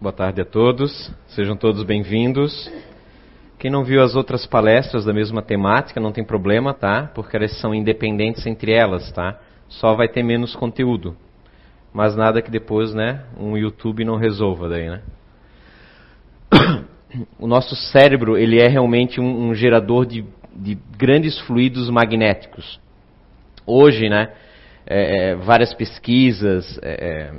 Boa tarde a todos, sejam todos bem-vindos. Quem não viu as outras palestras da mesma temática, não tem problema, tá? Porque elas são independentes entre elas, tá? Só vai ter menos conteúdo. Mas nada que depois, né, um YouTube não resolva daí, né? O nosso cérebro, ele é realmente um, um gerador de, de, grandes fluidos magnéticos. Hoje, né, é, é, várias pesquisas, é, é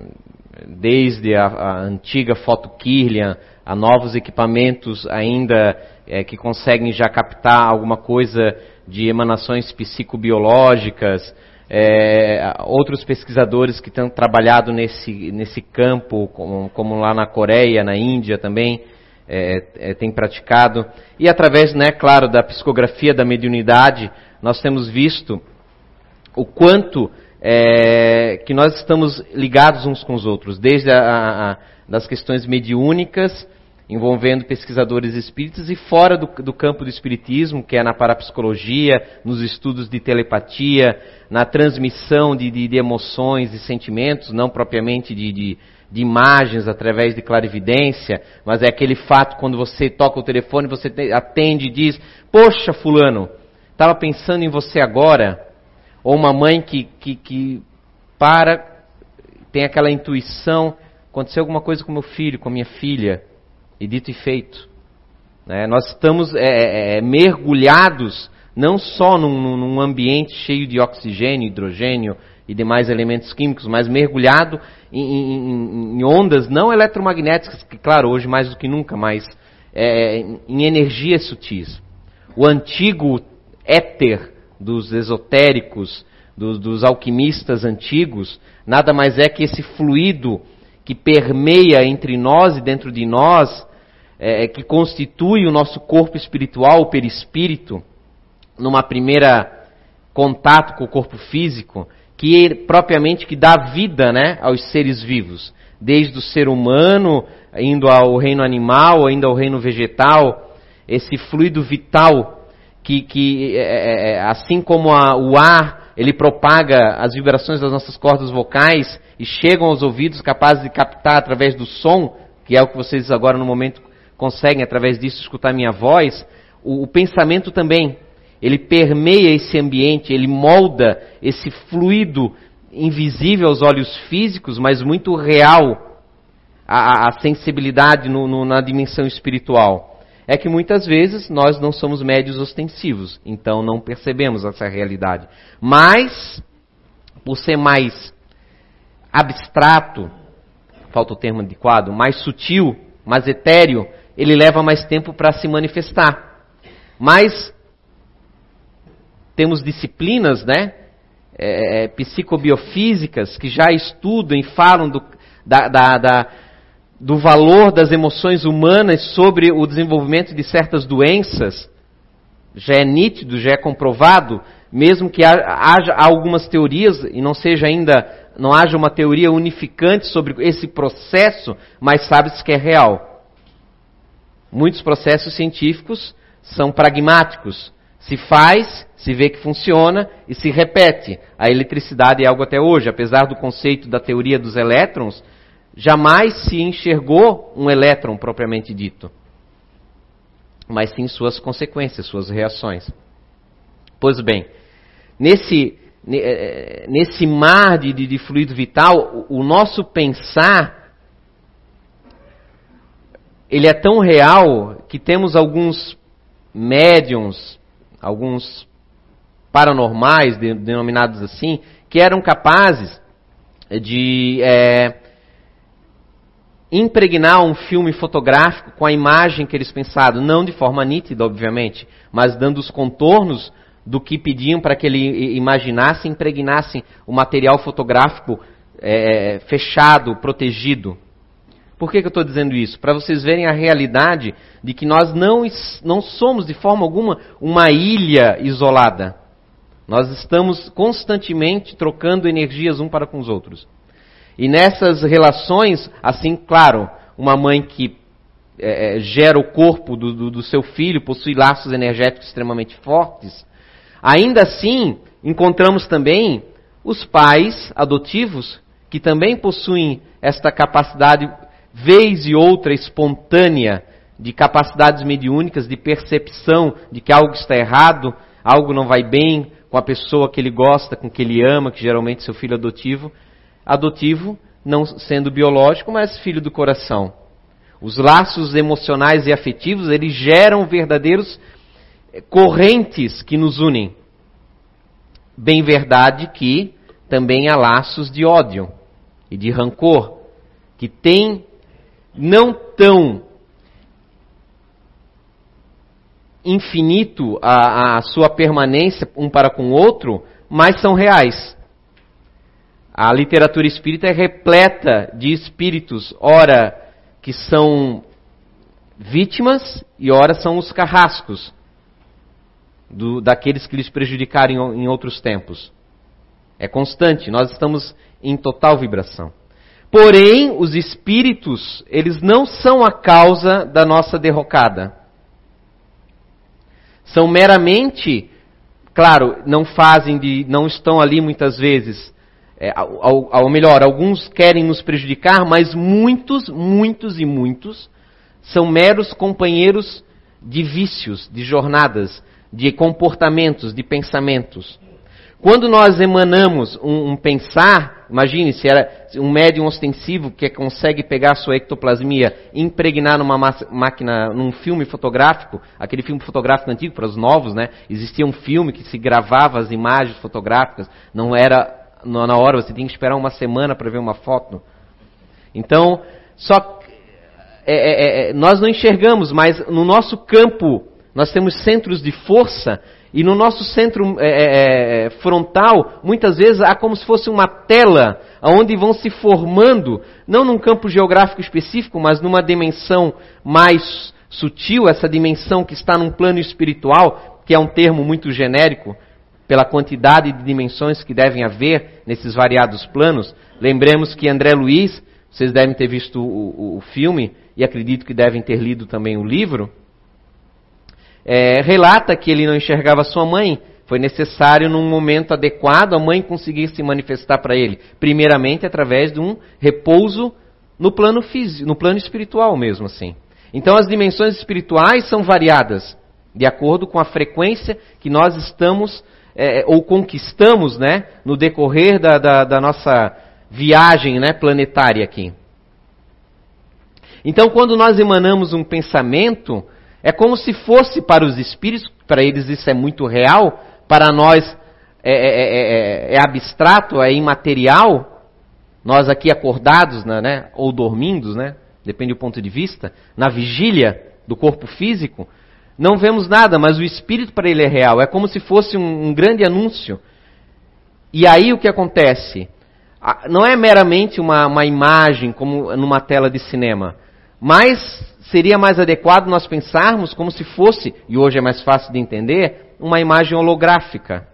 desde a, a antiga foto Kirlian a novos equipamentos ainda é, que conseguem já captar alguma coisa de emanações psicobiológicas, é, outros pesquisadores que têm trabalhado nesse, nesse campo, como, como, lá na Coreia, na Índia também, é, é, têm praticado. E através, né, claro, da psicografia da mediunidade, nós temos visto o quanto é, que nós estamos ligados uns com os outros, desde a, a, das questões mediúnicas, envolvendo pesquisadores espíritas, e fora do, do, campo do espiritismo, que é na parapsicologia, nos estudos de telepatia, na transmissão de, de, de emoções e sentimentos, não propriamente de, de, de, imagens através de clarividência, mas é aquele fato quando você toca o telefone, você atende e diz: Poxa, Fulano, estava pensando em você agora. Ou uma mãe que, que, que para, tem aquela intuição, aconteceu alguma coisa com meu filho, com minha filha, e dito e feito. Né? Nós estamos é, é, é, mergulhados não só num, num, ambiente cheio de oxigênio, hidrogênio e demais elementos químicos, mas mergulhado em, em, em ondas não eletromagnéticas, que claro, hoje mais do que nunca, mas é, em energias sutis. O antigo éter dos esotéricos, dos, dos alquimistas antigos, nada mais é que esse fluido que permeia entre nós e dentro de nós, é, é, que constitui o nosso corpo espiritual, o perispírito, numa primeira contato com o corpo físico, que propriamente que dá vida, né, aos seres vivos, desde o ser humano indo ao reino animal, ainda ao reino vegetal, esse fluido vital que, que é, é, é, assim como a, o ar, ele propaga as vibrações das nossas cordas vocais e chegam aos ouvidos capazes de captar através do som, que é o que vocês agora no momento conseguem através disso escutar minha voz, o, o pensamento também, ele permeia esse ambiente, ele molda esse fluido invisível aos olhos físicos, mas muito real, a, a sensibilidade no, no, na dimensão espiritual é que muitas vezes nós não somos médios ostensivos, então não percebemos essa realidade. Mas, por ser mais abstrato, falta o termo adequado, mais sutil, mais etéreo, ele leva mais tempo para se manifestar. Mas temos disciplinas, né, é, é psicobiofísicas que já estudam e falam do, da, da, da do valor das emoções humanas sobre o desenvolvimento de certas doenças já é nítido, já é comprovado, mesmo que haja algumas teorias e não seja ainda, não haja uma teoria unificante sobre esse processo, mas sabe-se que é real. Muitos processos científicos são pragmáticos. Se faz, se vê que funciona e se repete. A eletricidade é algo até hoje, apesar do conceito da teoria dos elétrons, jamais se enxergou um elétron propriamente dito, mas sim suas consequências, suas reações. Pois bem, nesse, eh, nesse mar de, de, de fluido vital, o, o nosso pensar ele é tão real que temos alguns médiums, alguns paranormais, denominados assim, que eram capazes de é, impregnar um filme fotográfico com a imagem que eles pensaram, não de forma nítida, obviamente, mas dando os contornos do que pediam para que ele imaginasse impregnasse o material fotográfico é, fechado, protegido. Por que, que eu estou dizendo isso? Para vocês verem a realidade de que nós não, não somos de forma alguma uma ilha isolada. Nós estamos constantemente trocando energias um para com os outros. E nessas relações, assim, claro, uma mãe que é, é, gera o corpo do, do, do seu filho possui laços energéticos extremamente fortes, ainda assim encontramos também os pais adotivos que também possuem esta capacidade vez e outra espontânea de capacidades mediúnicas, de percepção de que algo está errado, algo não vai bem com a pessoa que ele gosta, com que ele ama, que geralmente seu filho adotivo. Adotivo, não sendo biológico, mas filho do coração. Os laços emocionais e afetivos, eles geram verdadeiros eh, correntes que nos unem. Bem verdade que também há laços de ódio e de rancor, que têm não tão infinito a, a sua permanência um para com o outro, mas são reais. A literatura espírita é repleta de espíritos, ora que são vítimas e ora são os carrascos do, daqueles que lhes prejudicaram em, em outros tempos. É constante, nós estamos em total vibração. Porém, os espíritos, eles não são a causa da nossa derrocada. São meramente, claro, não fazem de, não estão ali muitas vezes, é, ao melhor, alguns querem nos prejudicar, mas muitos, muitos e muitos são meros companheiros de vícios, de jornadas, de comportamentos, de pensamentos. Quando nós emanamos um, um pensar, imagine se era um médium ostensivo que consegue pegar sua ectoplasmia e impregnar numa máquina, num filme fotográfico, aquele filme fotográfico antigo para os novos, né? Existia um filme que se gravava as imagens fotográficas, não era na hora, você tinha que esperar uma semana para ver uma foto. Então, só é, é, é, nós não enxergamos, mas no nosso campo nós temos centros de força e no nosso centro é, é, é, frontal, muitas vezes há como se fosse uma tela onde vão se formando, não num campo geográfico específico, mas numa dimensão mais sutil, essa dimensão que está num plano espiritual, que é um termo muito genérico, pela quantidade de dimensões que devem haver nesses variados planos. Lembremos que André Luiz, vocês devem ter visto o, o, filme, e acredito que devem ter lido também o livro é, relata que ele não enxergava sua mãe. Foi necessário, num momento adequado, a mãe conseguir se manifestar para ele. Primeiramente, através de um repouso no plano físico, no plano espiritual mesmo assim. Então, as dimensões espirituais são variadas de acordo com a frequência que nós estamos é, ou conquistamos, né, no decorrer da, da, da nossa viagem, né, planetária aqui. Então, quando nós emanamos um pensamento, é como se fosse para os espíritos, para eles isso é muito real, para nós é, é, é, é abstrato, é imaterial. Nós aqui acordados, né, ou dormindo, né, depende do ponto de vista, na vigília do corpo físico, não vemos nada, mas o espírito para ele é real. É como se fosse um, um grande anúncio. E aí o que acontece? Não é meramente uma, uma imagem como numa tela de cinema, mas seria mais adequado nós pensarmos como se fosse, e hoje é mais fácil de entender, uma imagem holográfica.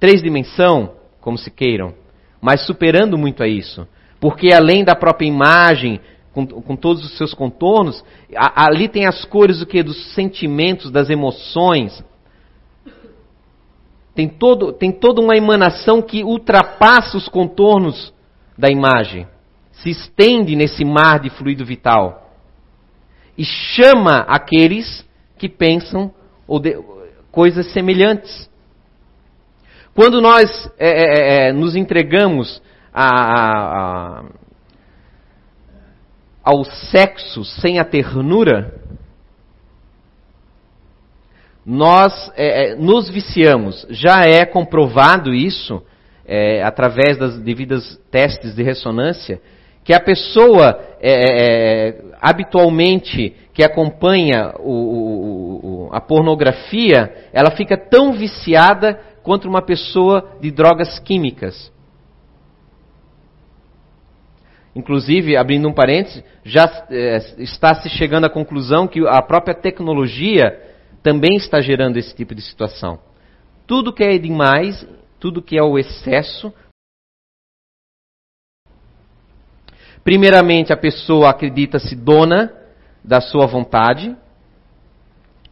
Três dimensão, como se queiram, mas superando muito a isso. Porque além da própria imagem, com, com todos os seus contornos, a, ali tem as cores do que? Dos sentimentos, das emoções. Tem, todo, tem toda uma emanação que ultrapassa os contornos da imagem. Se estende nesse mar de fluido vital e chama aqueles que pensam ou de, coisas semelhantes. Quando nós é, é, é, é nos entregamos a, a, a, ao sexo sem a ternura, nós é, é, nos viciamos. Já é comprovado isso através das devidas testes de ressonância que a pessoa é, é, é, habitualmente que acompanha o, o, a pornografia, ela fica tão viciada quanto uma pessoa de drogas químicas. Inclusive, abrindo um parênteses, já é, está se chegando à conclusão que a própria tecnologia também está gerando esse tipo de situação. Tudo que é demais, tudo que é o excesso, Primeiramente, a pessoa acredita-se dona da sua vontade,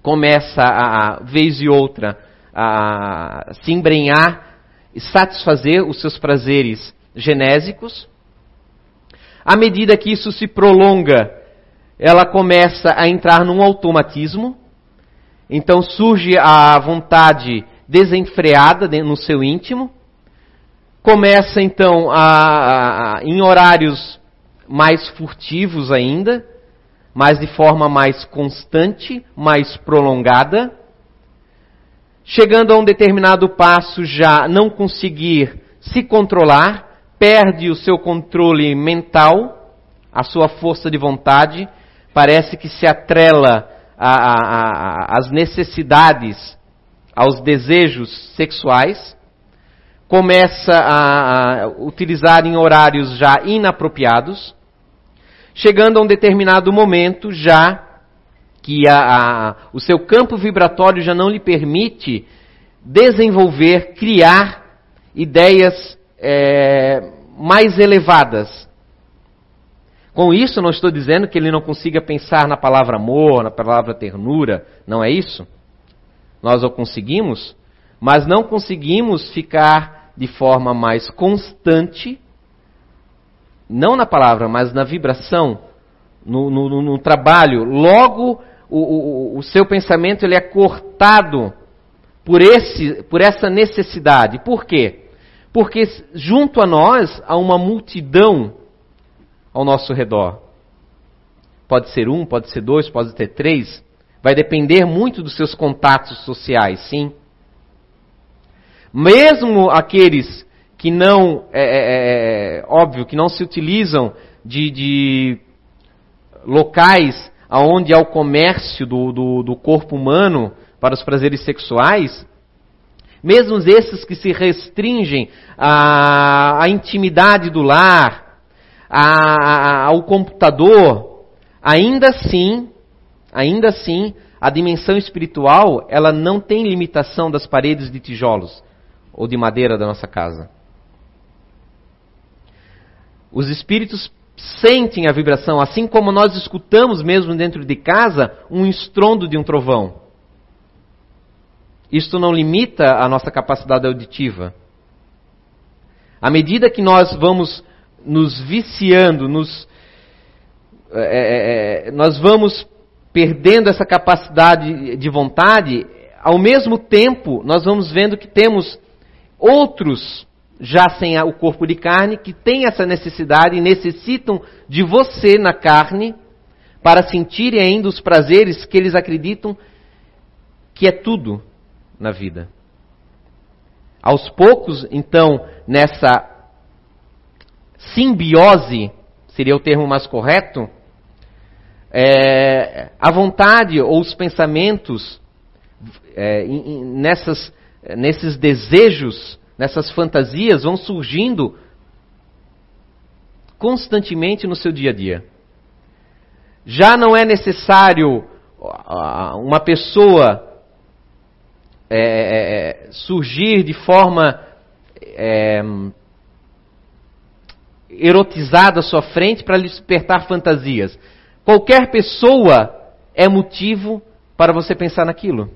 começa a, vez e outra, a se embrenhar e satisfazer os seus prazeres genésicos. À medida que isso se prolonga, ela começa a entrar num automatismo. Então surge a vontade desenfreada no seu íntimo. Começa então a, a, em horários mais furtivos ainda, mas de forma mais constante, mais prolongada. Chegando a um determinado passo já não conseguir se controlar, perde o seu controle mental, a sua força de vontade, parece que se atrela às necessidades, aos desejos sexuais, começa a, a utilizar em horários já inapropriados, chegando a um determinado momento já que a, a, o seu campo vibratório já não lhe permite desenvolver, criar ideias é, mais elevadas. Com isso, não estou dizendo que ele não consiga pensar na palavra amor, na palavra ternura, não é isso? Nós o conseguimos, mas não conseguimos ficar de forma mais constante, não na palavra, mas na vibração, no, no, no trabalho. Logo, o, o, o seu pensamento ele é cortado por, esse, por essa necessidade. Por quê? Porque junto a nós há uma multidão ao nosso redor. Pode ser um, pode ser dois, pode ter três. Vai depender muito dos seus contatos sociais, sim. Mesmo aqueles que não, é, é, é, é óbvio, que não se utilizam de, de locais onde há o comércio do, do, do corpo humano para os prazeres sexuais, mesmo esses que se restringem à, à intimidade do lar, à, ao computador, ainda assim, ainda assim, a dimensão espiritual, ela não tem limitação das paredes de tijolos ou de madeira da nossa casa. Os espíritos sentem a vibração, assim como nós escutamos mesmo dentro de casa um estrondo de um trovão. Isto não limita a nossa capacidade auditiva. À medida que nós vamos nos viciando, nos, é, é, é nós vamos perdendo essa capacidade de vontade, ao mesmo tempo nós vamos vendo que temos outros já sem o corpo de carne, que têm essa necessidade e necessitam de você na carne para sentirem ainda os prazeres que eles acreditam que é tudo na vida. Aos poucos, então, nessa simbiose, seria o termo mais correto, é, a vontade ou os pensamentos é, nessas, nesses desejos nessas fantasias vão surgindo constantemente no seu dia a dia. Já não é necessário uma pessoa é, é, é, surgir de forma é, erotizada à sua frente para lhe despertar fantasias. Qualquer pessoa é motivo para você pensar naquilo.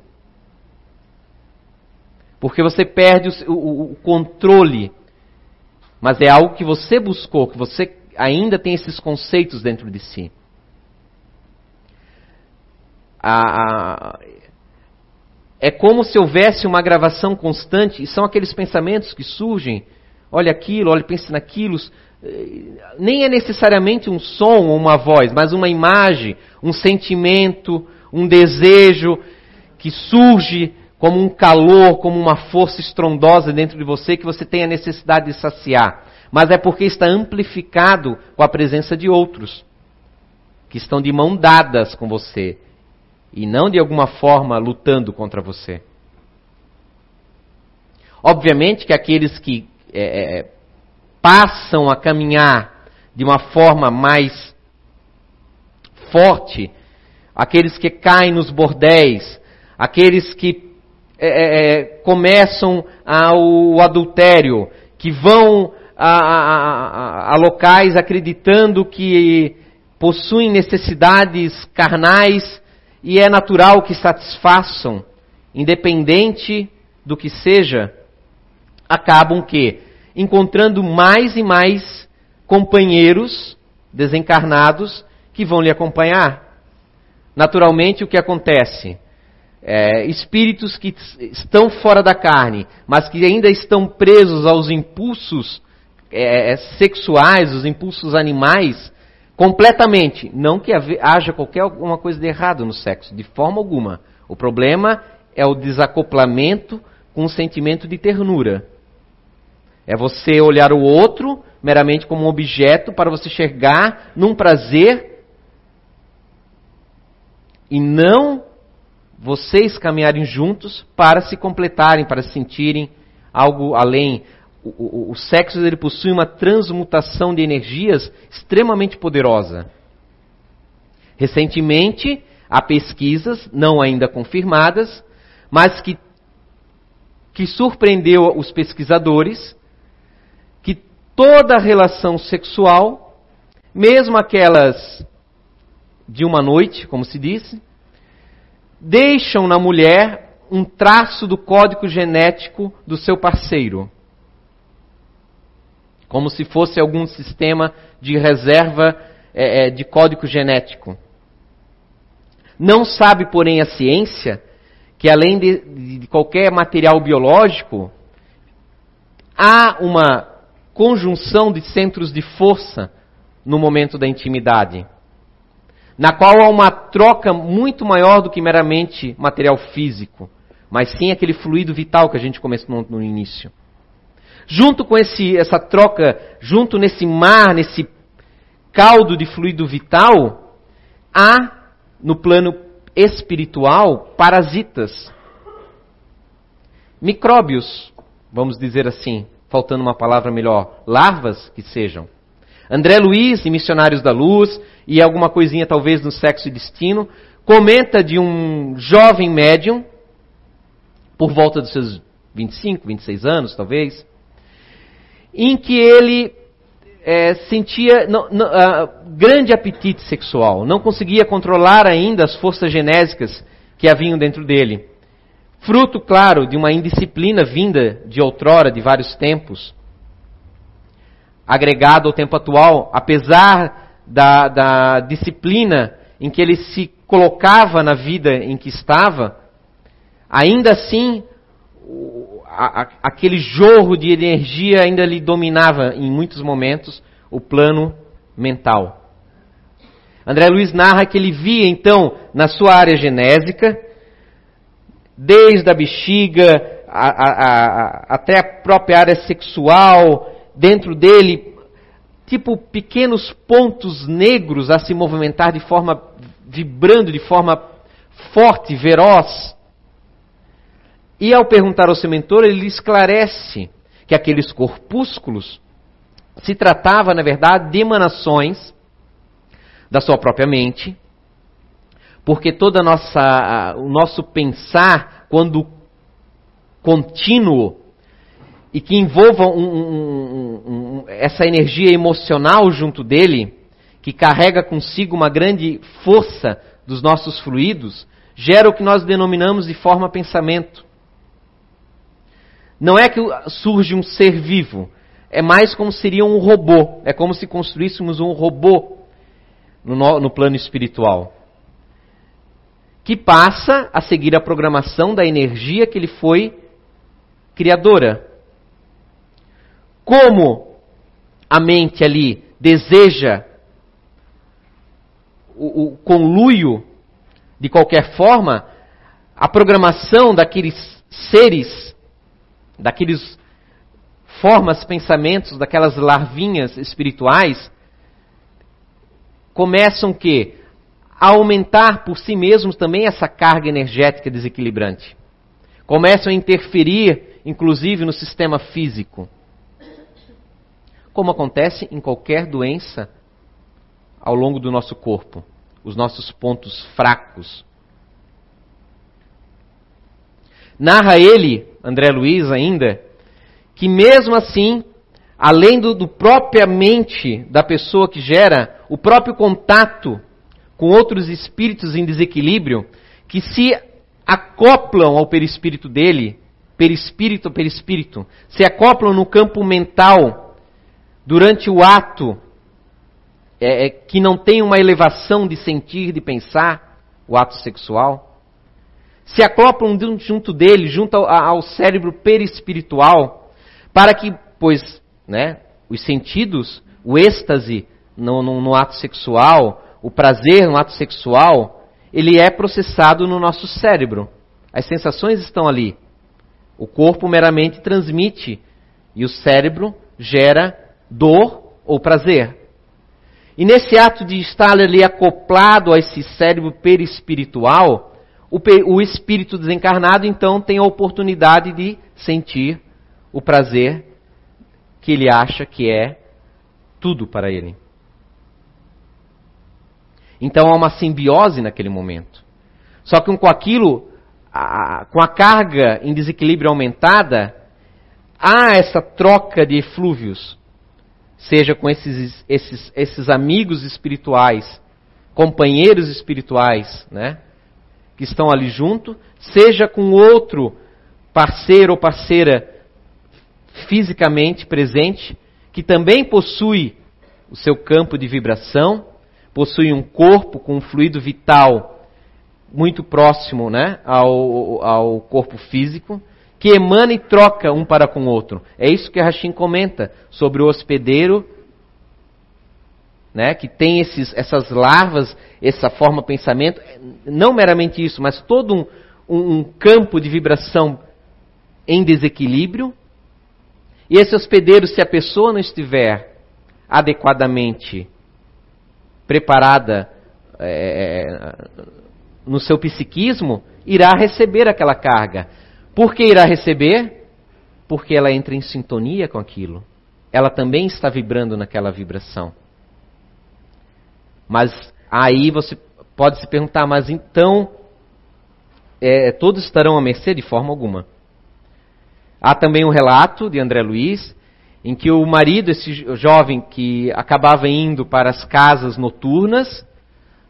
Porque você perde o, o, o controle. Mas é algo que você buscou, que você ainda tem esses conceitos dentro de si. A, a, é como se houvesse uma gravação constante, e são aqueles pensamentos que surgem. Olha aquilo, olha, pense naquilo. Nem é necessariamente um som ou uma voz, mas uma imagem, um sentimento, um desejo que surge como um calor, como uma força estrondosa dentro de você que você tem a necessidade de saciar. Mas é porque está amplificado com a presença de outros que estão de mão dadas com você e não de alguma forma lutando contra você. Obviamente que aqueles que é, é passam a caminhar de uma forma mais forte, aqueles que caem nos bordéis, aqueles que é, é, é, começam ao adultério, que vão a, a, a, locais acreditando que possuem necessidades carnais e é natural que satisfaçam, independente do que seja, acabam que encontrando mais e mais companheiros desencarnados que vão lhe acompanhar. Naturalmente, o que acontece? É, espíritos que estão fora da carne, mas que ainda estão presos aos impulsos é, sexuais, os impulsos animais, completamente. Não que haja qualquer alguma coisa de errado no sexo, de forma alguma. O problema é o desacoplamento com o sentimento de ternura. É você olhar o outro meramente como um objeto para você enxergar num prazer e não vocês caminharem juntos para se completarem, para sentirem algo além. O, o, ele possui uma transmutação de energias extremamente poderosa. Recentemente, há pesquisas, não ainda confirmadas, mas que, que surpreendeu os pesquisadores, que toda relação sexual, mesmo aquelas de uma noite, como se disse, deixam na mulher um traço do código genético do seu parceiro. Como se fosse algum sistema de reserva é, é, de código genético. Não sabe, porém, a ciência que além de, de qualquer material biológico, há uma conjunção de centros de força no momento da intimidade na qual há uma troca muito maior do que meramente material físico, mas sim aquele fluido vital que a gente começou no, no início. Junto com esse, essa troca, junto nesse mar, nesse caldo de fluido vital, há no plano espiritual parasitas, micróbios, vamos dizer assim, faltando uma palavra melhor, larvas que sejam. André Luiz, em Missionários da Luz, e alguma coisinha talvez no sexo e destino, comenta de um jovem médium, por volta dos seus 25, 26 anos talvez, em que ele é, sentia não, não, grande apetite sexual, não conseguia controlar ainda as forças genésicas que haviam dentro dele. Fruto, claro, de uma indisciplina vinda de outrora, de vários tempos, agregado ao tempo atual, apesar da, da disciplina em que ele se colocava na vida em que estava, ainda assim a, aquele jorro de energia ainda lhe dominava em muitos momentos o plano mental. André Luiz narra que ele via então na sua área genésica, desde a bexiga a, até a própria área sexual, dentro dele tipo pequenos pontos negros a se movimentar de forma vibrando de forma forte, veroz. E ao perguntar ao seu mentor, ele esclarece que aqueles corpúsculos se tratava, na verdade, de emanações da sua própria mente, porque toda nossa, o nosso pensar, quando contínuo, e que envolvam um, um, um, essa energia emocional junto dele, que carrega consigo uma grande força dos nossos fluidos, gera o que nós denominamos de forma pensamento. Não é que surge um ser vivo, é mais como seria um robô, é como se construíssemos um robô no, no plano espiritual, que passa a seguir a programação da energia que ele foi criadora. Como a mente ali deseja o, o conluio de qualquer forma, a programação daqueles seres, daqueles formas, pensamentos, daquelas larvinhas espirituais, começam que a aumentar por si mesmos também essa carga energética desequilibrante. Começam a interferir, inclusive, no sistema físico como acontece em qualquer doença ao longo do nosso corpo, os nossos pontos fracos. Narra ele, André Luiz ainda, que mesmo assim, além do, do própria mente da pessoa que gera, o próprio contato com outros espíritos em desequilíbrio, que se acoplam ao perispírito dele, perispírito a perispírito, se acoplam no campo mental durante o ato é, é, que não tem uma elevação de sentir, de pensar, o ato sexual, se acoplam junto dele, junto ao, cérebro perispiritual, para que, pois, né, os sentidos, o êxtase no, no, no ato sexual, o prazer no ato sexual, ele é processado no nosso cérebro. As sensações estão ali. O corpo meramente transmite e o cérebro gera dor ou prazer. E nesse ato de estar ali acoplado a esse cérebro perispiritual, o, o espírito desencarnado então tem a oportunidade de sentir o prazer que ele acha que é tudo para ele. Então há uma simbiose naquele momento. Só que com aquilo, a, com a carga em desequilíbrio aumentada, há essa troca de eflúvios seja com esses, esses, esses amigos espirituais, companheiros espirituais, né? Que estão ali junto, seja com outro parceiro ou parceira fisicamente presente, que também possui o seu campo de vibração, possui um corpo com um fluido vital muito próximo né, ao, ao corpo físico, que emana e troca um para com o outro. É isso que Rashim comenta sobre o hospedeiro, né, que tem esses, essas larvas, essa forma de pensamento, não meramente isso, mas todo um, um, um campo de vibração em desequilíbrio. E esse hospedeiro, se a pessoa não estiver adequadamente preparada é, no seu psiquismo, irá receber aquela carga. Por que irá receber? Porque ela entra em sintonia com aquilo. Ela também está vibrando naquela vibração. Mas aí você pode se perguntar, mas então é, todos estarão à mercê de forma alguma. Há também um relato de André Luiz em que o marido, esse jovem que acabava indo para as casas noturnas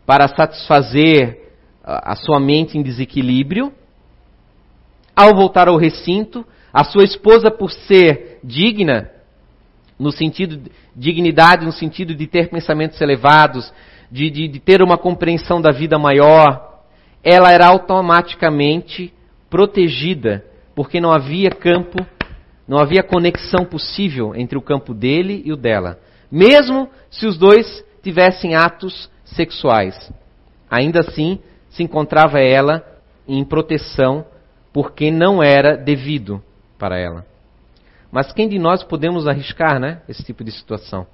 para satisfazer a sua mente em desequilíbrio, ao voltar ao recinto, a sua esposa, por ser digna, no sentido de dignidade, no sentido de ter pensamentos elevados, de, de, de ter uma compreensão da vida maior, ela era automaticamente protegida, porque não havia campo, não havia conexão possível entre o campo dele e o dela. Mesmo se os dois tivessem atos sexuais. Ainda assim, se encontrava ela em proteção porque não era devido para ela. Mas quem de nós podemos arriscar, né, esse tipo de situação?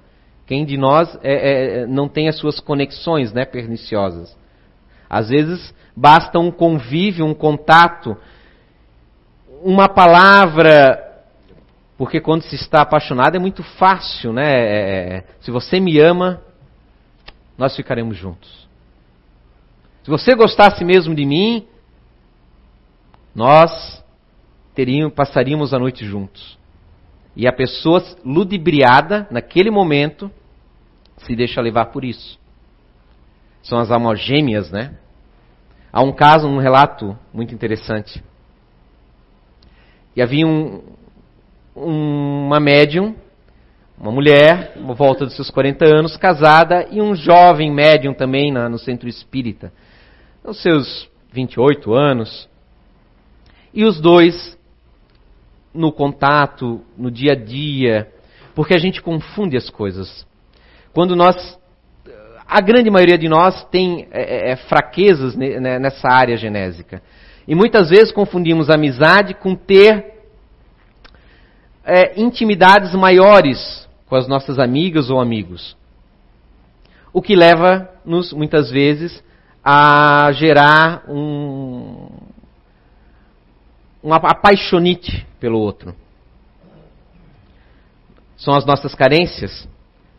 Quem de nós é, é, não tem as suas conexões, né, perniciosas? Às vezes basta um convívio, um contato, uma palavra, porque quando se está apaixonado é muito fácil, né? É, é se você me ama, nós ficaremos juntos. Se você gostasse mesmo de mim, nós teríamos, passaríamos a noite juntos. E a pessoa ludibriada, naquele momento, se deixa levar por isso. São as almas gêmeas, né? Há um caso, um relato muito interessante. E havia um, uma médium, uma mulher, uma volta dos seus 40 anos, casada, e um jovem médium também na, no centro espírita, nos seus 28 anos. E os dois, no contato, no dia a dia, porque a gente confunde as coisas. Quando nós, a grande maioria de nós tem é, é, é fraquezas nessa área genésica. E muitas vezes confundimos amizade com ter é, intimidades maiores com as nossas amigas ou amigos. O que leva-nos, muitas vezes, a gerar um, uma apaixonite pelo outro. São as nossas carências.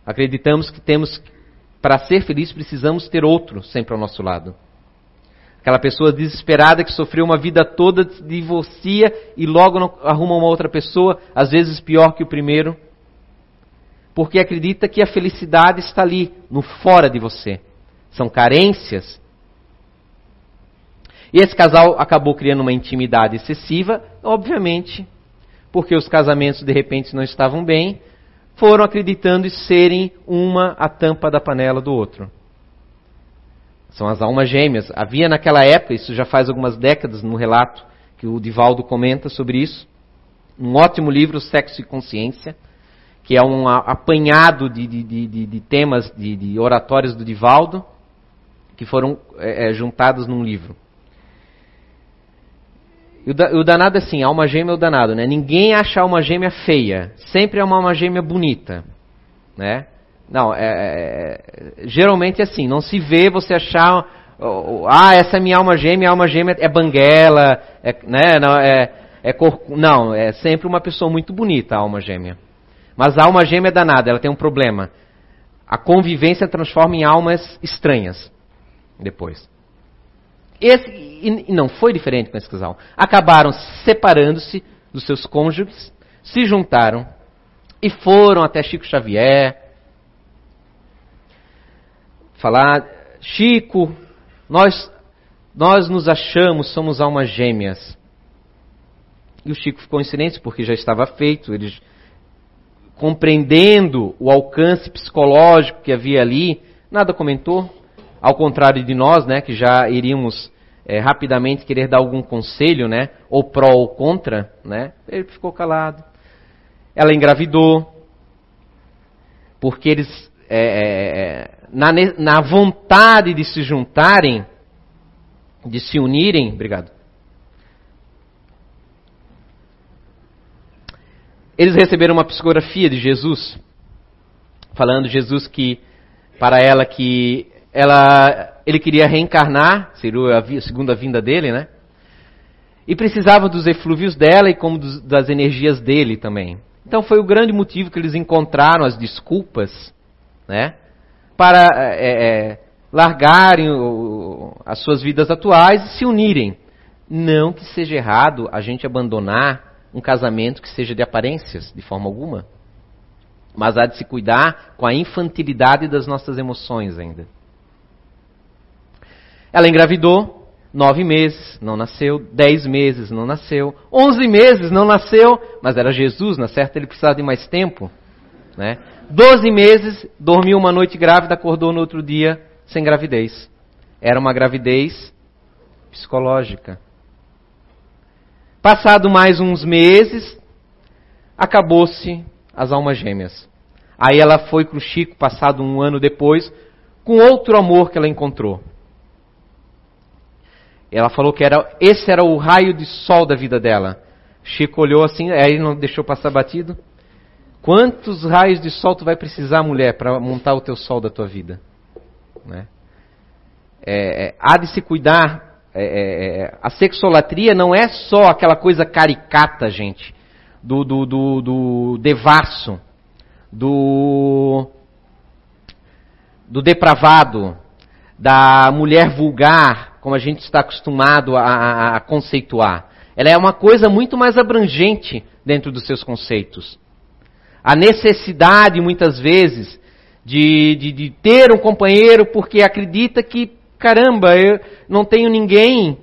Acreditamos que temos, para ser feliz, precisamos ter outro sempre ao nosso lado. Aquela pessoa desesperada que sofreu uma vida toda, divorcia e logo arruma uma outra pessoa, às vezes pior que o primeiro, porque acredita que a felicidade está ali, no fora de você. São carências e esse casal acabou criando uma intimidade excessiva, obviamente, porque os casamentos de repente não estavam bem, foram acreditando serem uma a tampa da panela do outro. São as almas gêmeas. Havia naquela época, isso já faz algumas décadas, no relato que o Divaldo comenta sobre isso, um ótimo livro, Sexo e Consciência, que é um apanhado de, de, de, de temas de, oratórios do Divaldo, que foram é, é, juntados num livro. E o, danado é assim, alma gêmea é o danado, né? Ninguém acha alma gêmea feia, sempre é uma alma gêmea bonita, né? Não, é, é, é, geralmente é assim, não se vê você achar, ah, essa é minha alma gêmea, a alma gêmea é banguela, é, né, não, é, é cor, não, é sempre uma pessoa muito bonita a alma gêmea. Mas a alma gêmea é danada, ela tem um problema. A convivência transforma em almas estranhas depois. Esse, e não foi diferente com esse casal. Acabaram separando-se dos seus cônjuges, se juntaram e foram até Chico Xavier, falar, Chico, nós, nós nos achamos, somos almas gêmeas. E o Chico ficou em silêncio porque já estava feito, eles compreendendo o alcance psicológico que havia ali, nada comentou. Ao contrário de nós, né, que já iríamos é, rapidamente querer dar algum conselho, né, ou pró ou contra, né, ele ficou calado. Ela engravidou, porque eles é, é, na, na vontade de se juntarem, de se unirem, obrigado. Eles receberam uma psicografia de Jesus, falando Jesus que para ela que ela, ele queria reencarnar, seria a segunda vinda dele, né? E precisava dos eflúvios dela e como dos, das energias dele também. Então foi o grande motivo que eles encontraram as desculpas, né? para é, é, largarem o, as suas vidas atuais e se unirem. Não que seja errado a gente abandonar um casamento que seja de aparências, de forma alguma. Mas há de se cuidar com a infantilidade das nossas emoções ainda. Ela engravidou, nove meses, não nasceu, dez meses, não nasceu, onze meses, não nasceu, mas era Jesus, na certa ele precisava de mais tempo. Né? Doze meses, dormiu uma noite grávida, acordou no outro dia sem gravidez. Era uma gravidez psicológica. Passado mais uns meses, acabou-se as almas gêmeas. Aí ela foi para o Chico, passado um ano depois, com outro amor que ela encontrou. Ela falou que era, esse era o raio de sol da vida dela. Chico olhou assim, aí não deixou passar batido. Quantos raios de sol tu vai precisar, mulher, para montar o teu sol da tua vida? Né? É, é, há de se cuidar. É, é, é, a sexolatria não é só aquela coisa caricata, gente, do, do, do, do devasso, do, do depravado, da mulher vulgar, como a gente está acostumado a, a, a conceituar. Ela é uma coisa muito mais abrangente dentro dos seus conceitos a necessidade, muitas vezes, de, de, de, ter um companheiro porque acredita que, caramba, eu não tenho ninguém,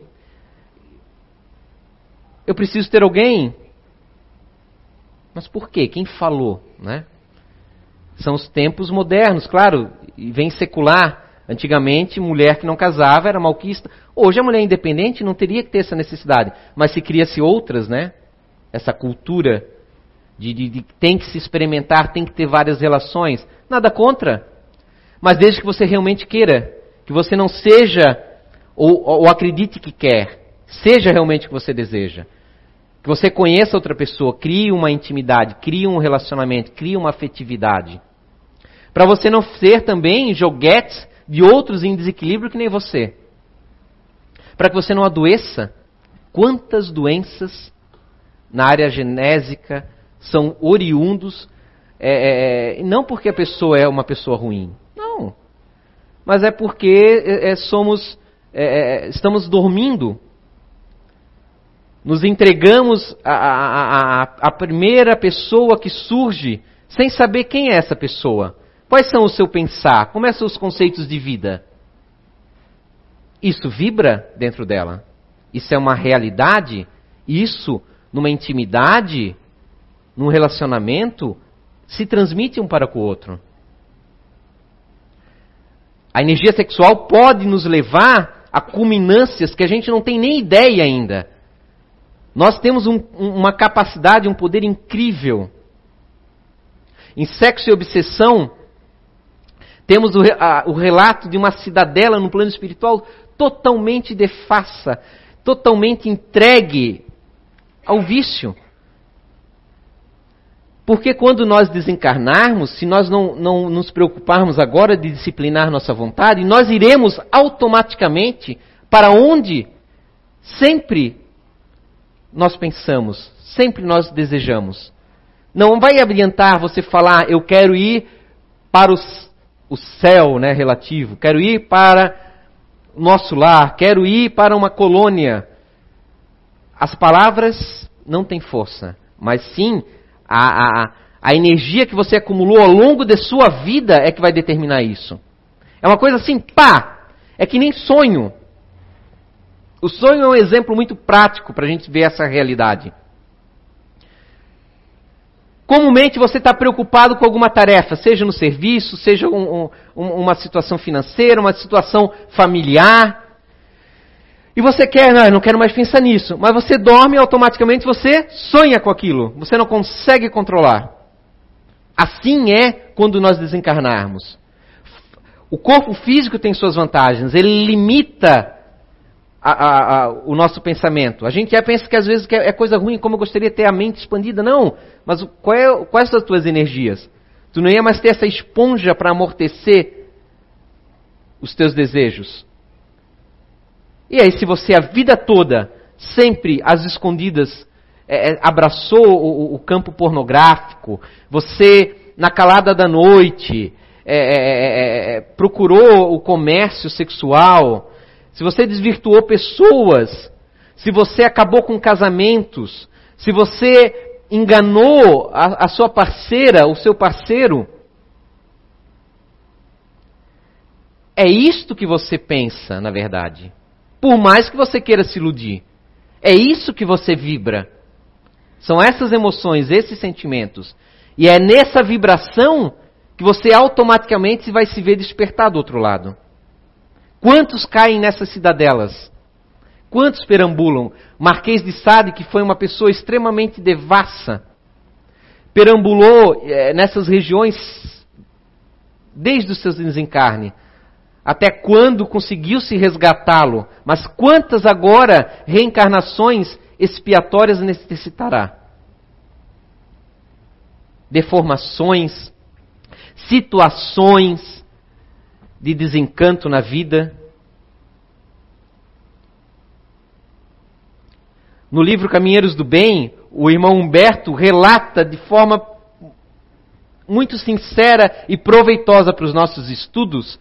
eu preciso ter alguém. Mas por quê? Quem falou? Né? São os tempos modernos, claro, e vem secular. Antigamente, mulher que não casava era malquista. Hoje, a mulher independente não teria que ter essa necessidade. Mas se cria-se outras, né? Essa cultura de, de, de, tem que se experimentar, tem que ter várias relações. Nada contra. Mas desde que você realmente queira. Que você não seja ou, ou acredite que quer. Seja realmente o que você deseja. Que você conheça outra pessoa, crie uma intimidade, crie um relacionamento, crie uma afetividade. Para você não ser também joguetes de outros em desequilíbrio que nem você. Para que você não adoeça. Quantas doenças na área genésica, são oriundos, é, é, não porque a pessoa é uma pessoa ruim, não, mas é porque é, é somos, é, é, estamos dormindo, nos entregamos a, a primeira pessoa que surge sem saber quem é essa pessoa. Quais são o seu pensar? Como são os conceitos de vida? Isso vibra dentro dela. Isso é uma realidade. Isso, numa intimidade, num relacionamento, se transmite um para com o outro. A energia sexual pode nos levar a culminâncias que a gente não tem nem ideia ainda. Nós temos um, uma capacidade, um poder incrível. Em sexo e obsessão, temos o, a, o relato de uma cidadela no plano espiritual totalmente defassa, totalmente entregue ao vício. Porque quando nós desencarnarmos, se nós não, não nos preocuparmos agora de disciplinar nossa vontade, nós iremos automaticamente para onde sempre nós pensamos, sempre nós desejamos. Não vai adiantar você falar, eu quero ir para os, o céu né, relativo, quero ir para nosso lar, quero ir para uma colônia. As palavras não têm força, mas sim a, a, a energia que você acumulou ao longo de sua vida é que vai determinar isso. É uma coisa assim, pá! É que nem sonho. O sonho é um exemplo muito prático para a gente ver essa realidade. Comumente você está preocupado com alguma tarefa, seja no serviço, seja um, um, uma situação financeira, uma situação familiar. E você quer, não, eu não quero mais pensar nisso. Mas você dorme e automaticamente você sonha com aquilo. Você não consegue controlar. Assim é quando nós desencarnarmos. O corpo físico tem suas vantagens. Ele limita a, a, o nosso pensamento. A gente já pensa que às vezes é coisa ruim, como eu gostaria de ter a mente expandida. Não. Mas qual é, quais são as tuas energias? Tu não ia mais ter essa esponja para amortecer os teus desejos. E aí, se você a vida toda, sempre às escondidas, é, é, abraçou o, o, campo pornográfico, você, na calada da noite, é, é, é, é, procurou o comércio sexual, se você desvirtuou pessoas, se você acabou com casamentos, se você enganou a, a sua parceira, o seu parceiro, é isto que você pensa, na verdade. Por mais que você queira se iludir. É isso que você vibra. São essas emoções, esses sentimentos. E é nessa vibração que você automaticamente vai se ver despertar do outro lado. Quantos caem nessas cidadelas? Quantos perambulam? Marquês de Sade, que foi uma pessoa extremamente devassa, perambulou é, nessas regiões desde os seus desencarne até quando conseguiu se resgatá-lo, mas quantas agora reencarnações expiatórias necessitará? Deformações, situações de desencanto na vida. No livro Caminheiros do Bem, o irmão Humberto relata de forma muito sincera e proveitosa para os nossos estudos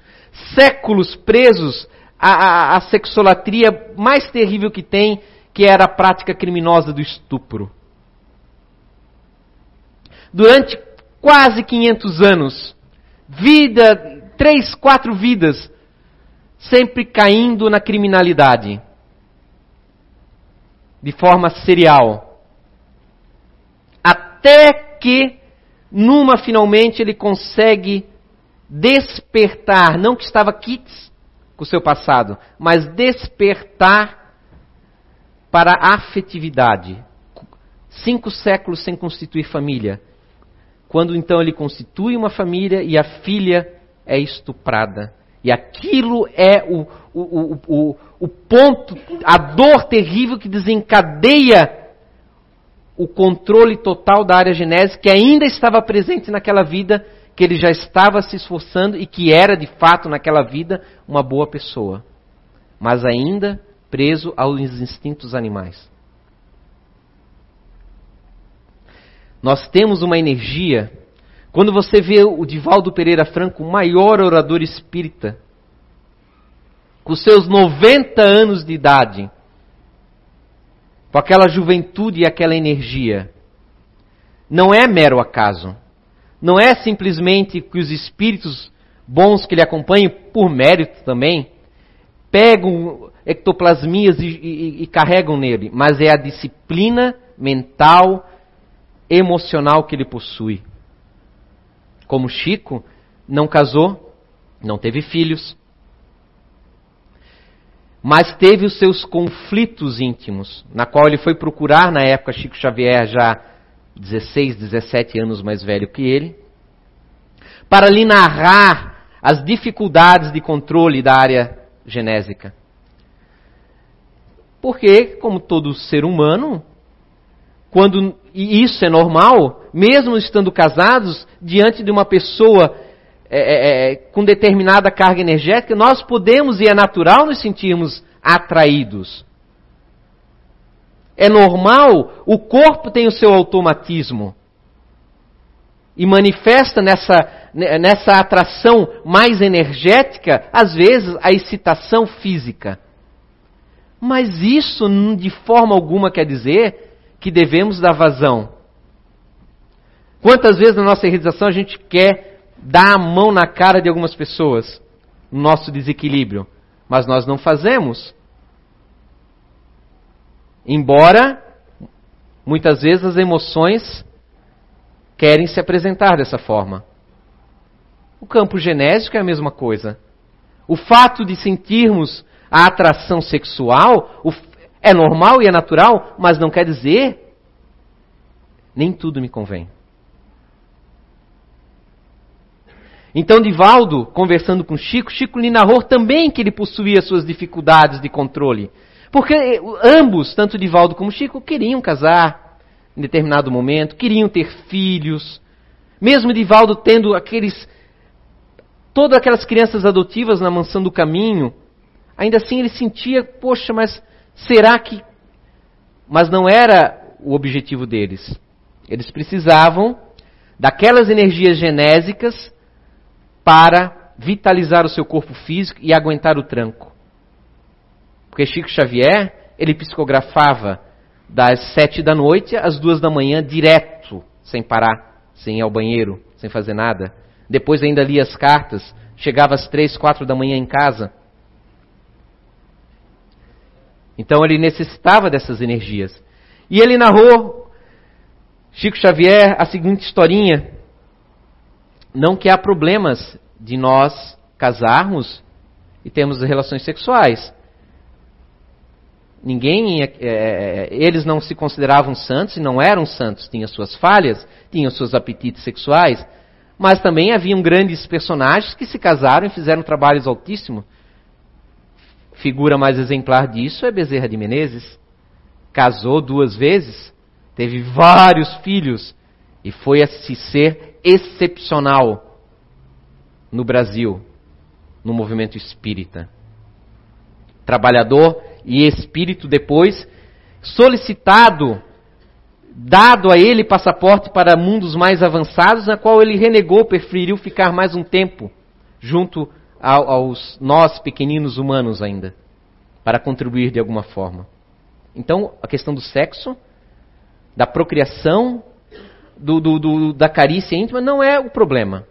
séculos presos à, à, à sexolatria mais terrível que tem, que era a prática criminosa do estupro. Durante quase 500 anos, vida, três, quatro vidas, sempre caindo na criminalidade, de forma serial. Até que, numa finalmente, ele consegue despertar, não que estava quites com o seu passado, mas despertar para a afetividade. Cinco séculos sem constituir família. Quando então ele constitui uma família e a filha é estuprada. E aquilo é o, o, o, o, ponto, a dor terrível que desencadeia o controle total da área genésica que ainda estava presente naquela vida que ele já estava se esforçando e que era de fato naquela vida uma boa pessoa, mas ainda preso aos instintos animais. Nós temos uma energia. Quando você vê o Divaldo Pereira Franco, o maior orador espírita, com seus 90 anos de idade, com aquela juventude e aquela energia, não é mero acaso não é simplesmente que os espíritos bons que lhe acompanham, por mérito também, pegam ectoplasmias e, e, e carregam nele, mas é a disciplina mental, emocional que ele possui. como Chico, não casou, não teve filhos, mas teve os seus conflitos íntimos, na qual ele foi procurar na época Chico Xavier já 16, 17 anos mais velho que ele, para lhe narrar as dificuldades de controle da área genésica. Porque, como todo ser humano, quando e isso é normal, mesmo estando casados, diante de uma pessoa é, é, é, com determinada carga energética, nós podemos e é natural nos sentirmos atraídos. É normal, o corpo tem o seu automatismo e manifesta nessa, nessa atração mais energética, às vezes, a excitação física. Mas isso de forma alguma quer dizer que devemos dar vazão. Quantas vezes na nossa realização a gente quer dar a mão na cara de algumas pessoas, no nosso desequilíbrio, mas nós não fazemos. Embora muitas vezes as emoções querem se apresentar dessa forma. O campo genésico é a mesma coisa. O fato de sentirmos a atração sexual, é normal e é natural, mas não quer dizer nem tudo me convém. Então, Divaldo, conversando com Chico, Chico lhe narrou também que ele possuía suas dificuldades de controle. Porque ambos, tanto Divaldo como Chico, queriam casar em determinado momento, queriam ter filhos. Mesmo Divaldo tendo aqueles. todas aquelas crianças adotivas na mansão do caminho, ainda assim ele sentia, poxa, mas Será que. Mas não era o objetivo deles. Eles precisavam daquelas energias genésicas para vitalizar o seu corpo físico e aguentar o tranco. Porque Chico Xavier, ele psicografava das sete da noite às duas da manhã direto, sem parar, sem ir ao banheiro, sem fazer nada. Depois ainda lia as cartas, chegava às três, quatro da manhã em casa. Então ele necessitava dessas energias. E ele narrou, Chico Xavier, a seguinte historinha. Não que há problemas de nós casarmos e termos relações sexuais. Ninguém, é, é, eles não se consideravam santos e não eram santos, tinham suas falhas, tinham seus apetites sexuais, mas também haviam grandes personagens que se casaram e fizeram trabalhos altíssimos Figura mais exemplar disso é Bezerra de Menezes. Casou duas vezes, teve vários filhos e foi a se ser excepcional no Brasil, no movimento espírita. Trabalhador e espírito depois, solicitado, dado a ele passaporte para mundos mais avançados, na qual ele renegou, preferiu ficar mais um tempo junto aos nós pequeninos humanos ainda, para contribuir de alguma forma. Então, a questão do sexo, da procriação, do, do, do, da carícia íntima não é o problema,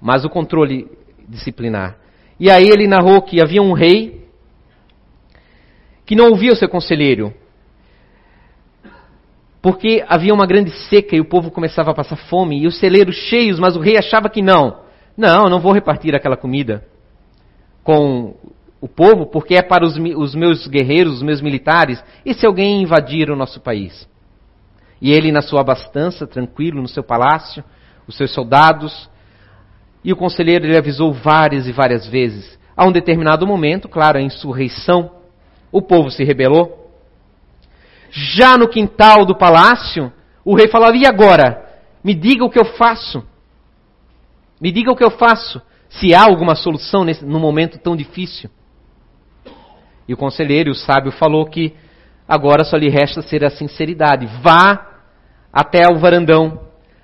mas o controle disciplinar. E aí ele narrou que havia um rei que não ouvia o seu conselheiro, porque havia uma grande seca e o povo começava a passar fome, e os celeiros cheios, mas o rei achava que não. Não, não vou repartir aquela comida com o povo, porque é para os, os meus guerreiros, os meus militares, e se alguém invadir o nosso país? E ele, na sua abastança, tranquilo, no seu palácio, os seus soldados, e o conselheiro lhe avisou várias e várias vezes. A um determinado momento, claro, a insurreição, o povo se rebelou. Já no quintal do palácio, o rei falava: E agora? Me diga o que eu faço. Me diga o que eu faço se há alguma solução nesse, num momento tão difícil. E o conselheiro, o sábio, falou que agora só lhe resta ser a sinceridade. Vá até o varandão,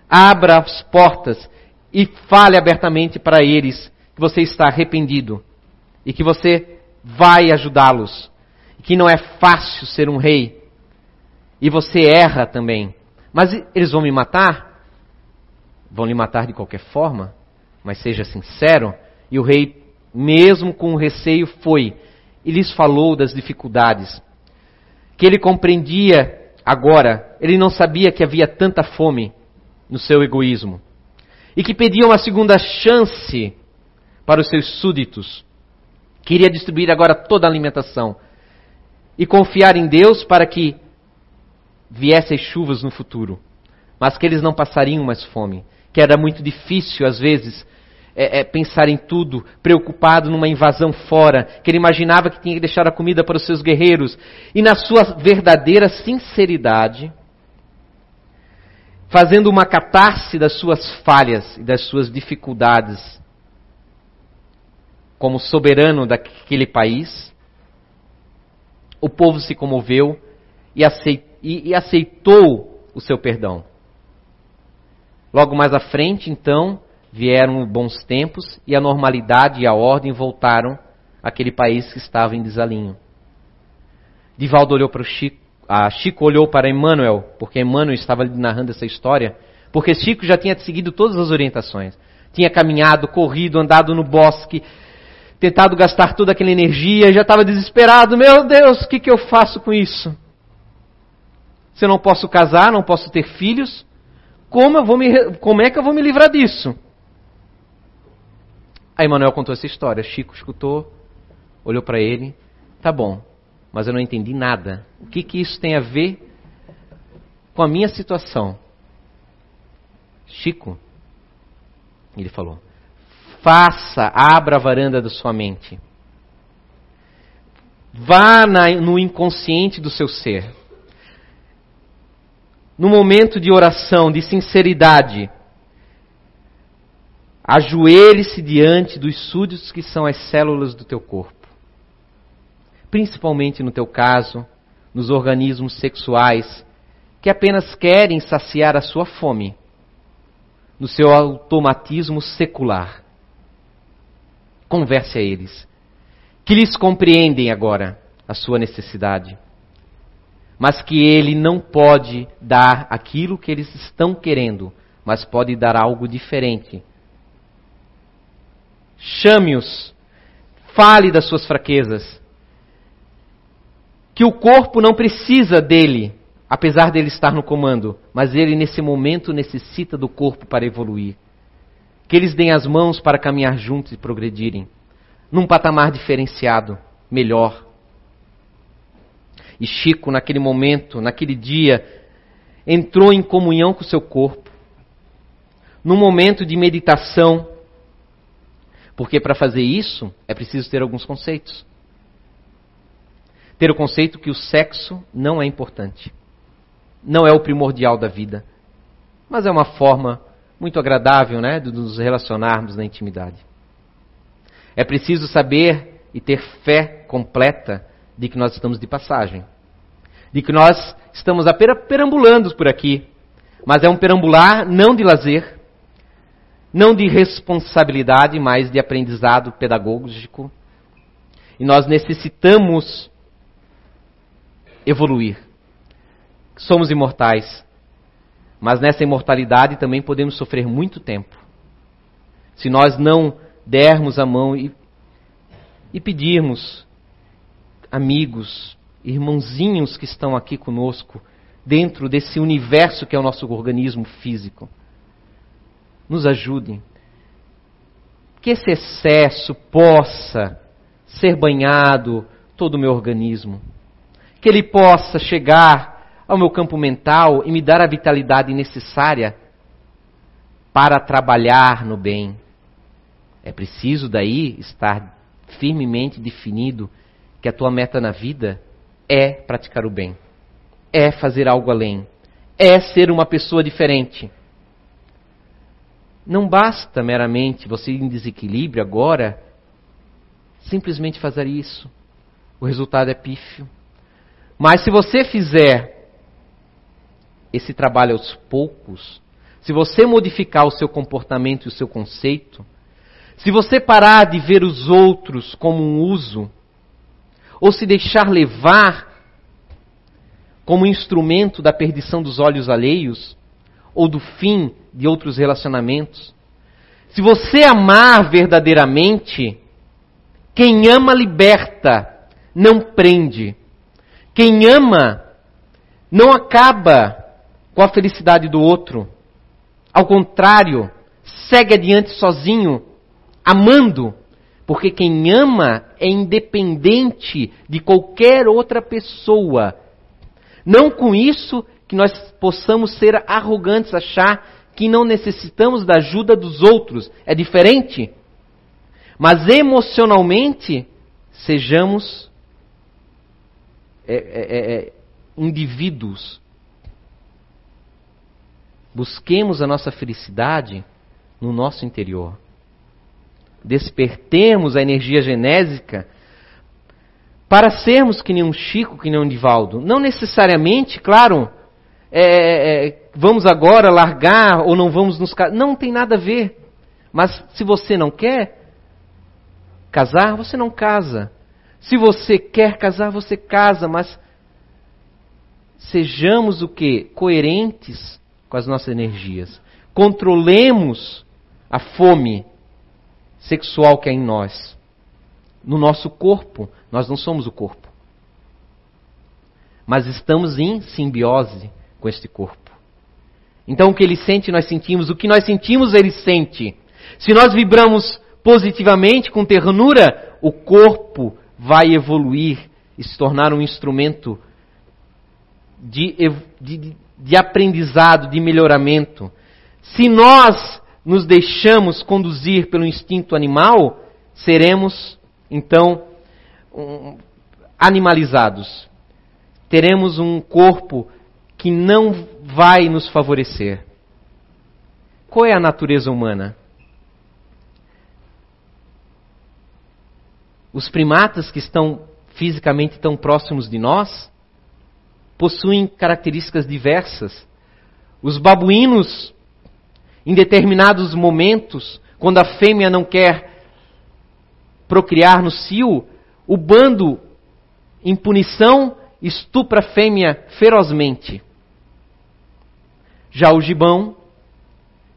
abra as portas e fale abertamente para eles que você está arrependido e que você vai ajudá-los. Que não é fácil ser um rei. E você erra também. Mas eles vão me matar? Vão lhe matar de qualquer forma? Mas seja sincero. E o rei, mesmo com receio, foi e lhes falou das dificuldades. Que ele compreendia agora, ele não sabia que havia tanta fome no seu egoísmo. e que pedia uma segunda chance para os seus súditos. Queria distribuir agora toda a alimentação e confiar em Deus para que viessem chuvas no futuro, mas que eles não passariam mais fome, que era muito difícil às vezes é, é, pensar em tudo, preocupado numa invasão fora, que ele imaginava que tinha que deixar a comida para os seus guerreiros, e na sua verdadeira sinceridade, fazendo uma catarse das suas falhas e das suas dificuldades, como soberano daquele país, o povo se comoveu e aceitou o seu perdão. Logo mais à frente, então, vieram bons tempos e a normalidade e a ordem voltaram àquele país que estava em desalinho. Divaldo olhou para o Chico, a Chico olhou para Emmanuel, porque Emmanuel estava narrando essa história, porque Chico já tinha seguido todas as orientações. Tinha caminhado, corrido, andado no bosque, tentado gastar toda aquela energia, já estava desesperado. Meu Deus, o que, que eu faço com isso? Se eu não posso casar, não posso ter filhos, como, eu vou me, como é que eu vou me livrar disso? Aí Manuel contou essa história. Chico escutou, olhou para ele. Tá bom, mas eu não entendi nada. O que, que isso tem a ver com a minha situação? Chico, ele falou, faça, abra a varanda da sua mente. Vá na, no inconsciente do seu ser. No momento de oração, de sinceridade, Ajoelhe-se diante dos súditos que são as células do teu corpo. Principalmente no teu caso, nos organismos sexuais que apenas querem saciar a sua fome, no seu automatismo secular. Converse a eles, que lhes compreendem agora a sua necessidade, mas que ele não pode dar aquilo que eles estão querendo, mas pode dar algo diferente chame-os, fale das suas fraquezas. Que o corpo não precisa dele, apesar dele estar no comando, mas ele nesse momento necessita do corpo para evoluir. Que eles deem as mãos para caminhar juntos e progredirem, num patamar diferenciado, melhor. E Chico, naquele momento, naquele dia, entrou em comunhão com o seu corpo. Num momento de meditação, porque para fazer isso é preciso ter alguns conceitos. Ter o conceito que o sexo não é importante. Não é o primordial da vida. Mas é uma forma muito agradável né, de nos relacionarmos na intimidade. É preciso saber e ter fé completa de que nós estamos de passagem. De que nós estamos apenas perambulando por aqui. Mas é um perambular não de lazer, não de responsabilidade, mas de aprendizado pedagógico. E nós necessitamos evoluir. Somos imortais, mas nessa imortalidade também podemos sofrer muito tempo. Se nós não dermos a mão e, e pedirmos, amigos, irmãozinhos que estão aqui conosco, dentro desse universo que é o nosso organismo físico nos ajudem. Que esse excesso possa ser banhado todo o meu organismo. Que ele possa chegar ao meu campo mental e me dar a vitalidade necessária para trabalhar no bem. É preciso daí estar firmemente definido que a tua meta na vida é praticar o bem, é fazer algo além, é ser uma pessoa diferente. Não basta meramente você em desequilíbrio agora simplesmente fazer isso. O resultado é pífio. Mas se você fizer esse trabalho aos poucos, se você modificar o seu comportamento e o seu conceito, se você parar de ver os outros como um uso, ou se deixar levar como instrumento da perdição dos olhos alheios, ou do fim de outros relacionamentos. Se você amar verdadeiramente, quem ama liberta, não prende. Quem ama não acaba com a felicidade do outro. Ao contrário, segue adiante sozinho, amando, porque quem ama é independente de qualquer outra pessoa. Não com isso que nós possamos ser arrogantes, achar que não necessitamos da ajuda dos outros. É diferente. Mas emocionalmente, sejamos é, é, é, indivíduos. Busquemos a nossa felicidade no nosso interior. Despertemos a energia genésica para sermos que nem um Chico, que nem um Divaldo. Não necessariamente, claro, é, é, vamos agora largar ou não vamos nos casar. Não tem nada a ver. Mas se você não quer casar, você não casa. Se você quer casar, você casa, mas sejamos o que? Coerentes com as nossas energias. Controlemos a fome sexual que é em nós. No nosso corpo, nós não somos o corpo. Mas estamos em simbiose com este corpo. Então o que ele sente, nós sentimos. O que nós sentimos, ele sente. Se nós vibramos positivamente, com ternura, o corpo vai evoluir e se tornar um instrumento de, de, de aprendizado, de melhoramento. Se nós nos deixamos conduzir pelo instinto animal, seremos, então, um, animalizados. Teremos um corpo que não vai nos favorecer. Qual é a natureza humana? Os primatas que estão fisicamente tão próximos de nós possuem características diversas. Os babuínos em determinados momentos, quando a fêmea não quer procriar no cio, o bando, em punição, estupra a fêmea ferozmente. Já o gibão,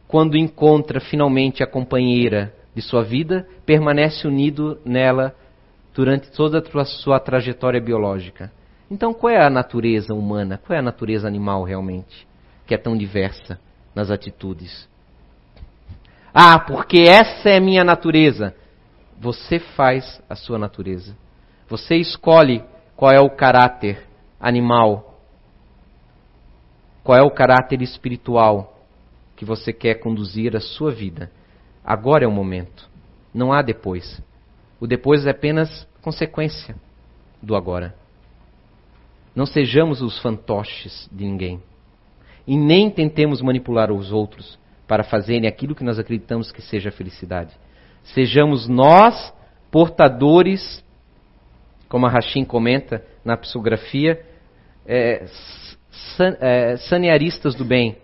quando encontra finalmente a companheira de sua vida, permanece unido nela durante toda a sua trajetória biológica. Então, qual é a natureza humana? Qual é a natureza animal realmente? Que é tão diversa nas atitudes. Ah, porque essa é a minha natureza. Você faz a sua natureza. Você escolhe qual é o caráter animal, qual é o caráter espiritual que você quer conduzir a sua vida. Agora é o momento. Não há depois. O depois é apenas consequência do agora. Não sejamos os fantoches de ninguém. E nem tentemos manipular os outros para fazerem aquilo que nós acreditamos que seja felicidade. Sejamos nós portadores, como a Rachim comenta na psicografia, é, san, é, sanearistas do bem.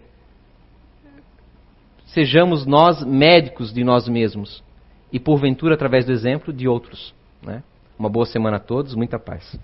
Sejamos nós médicos de nós mesmos e, porventura, através do exemplo de outros. Né? Uma boa semana a todos, muita paz.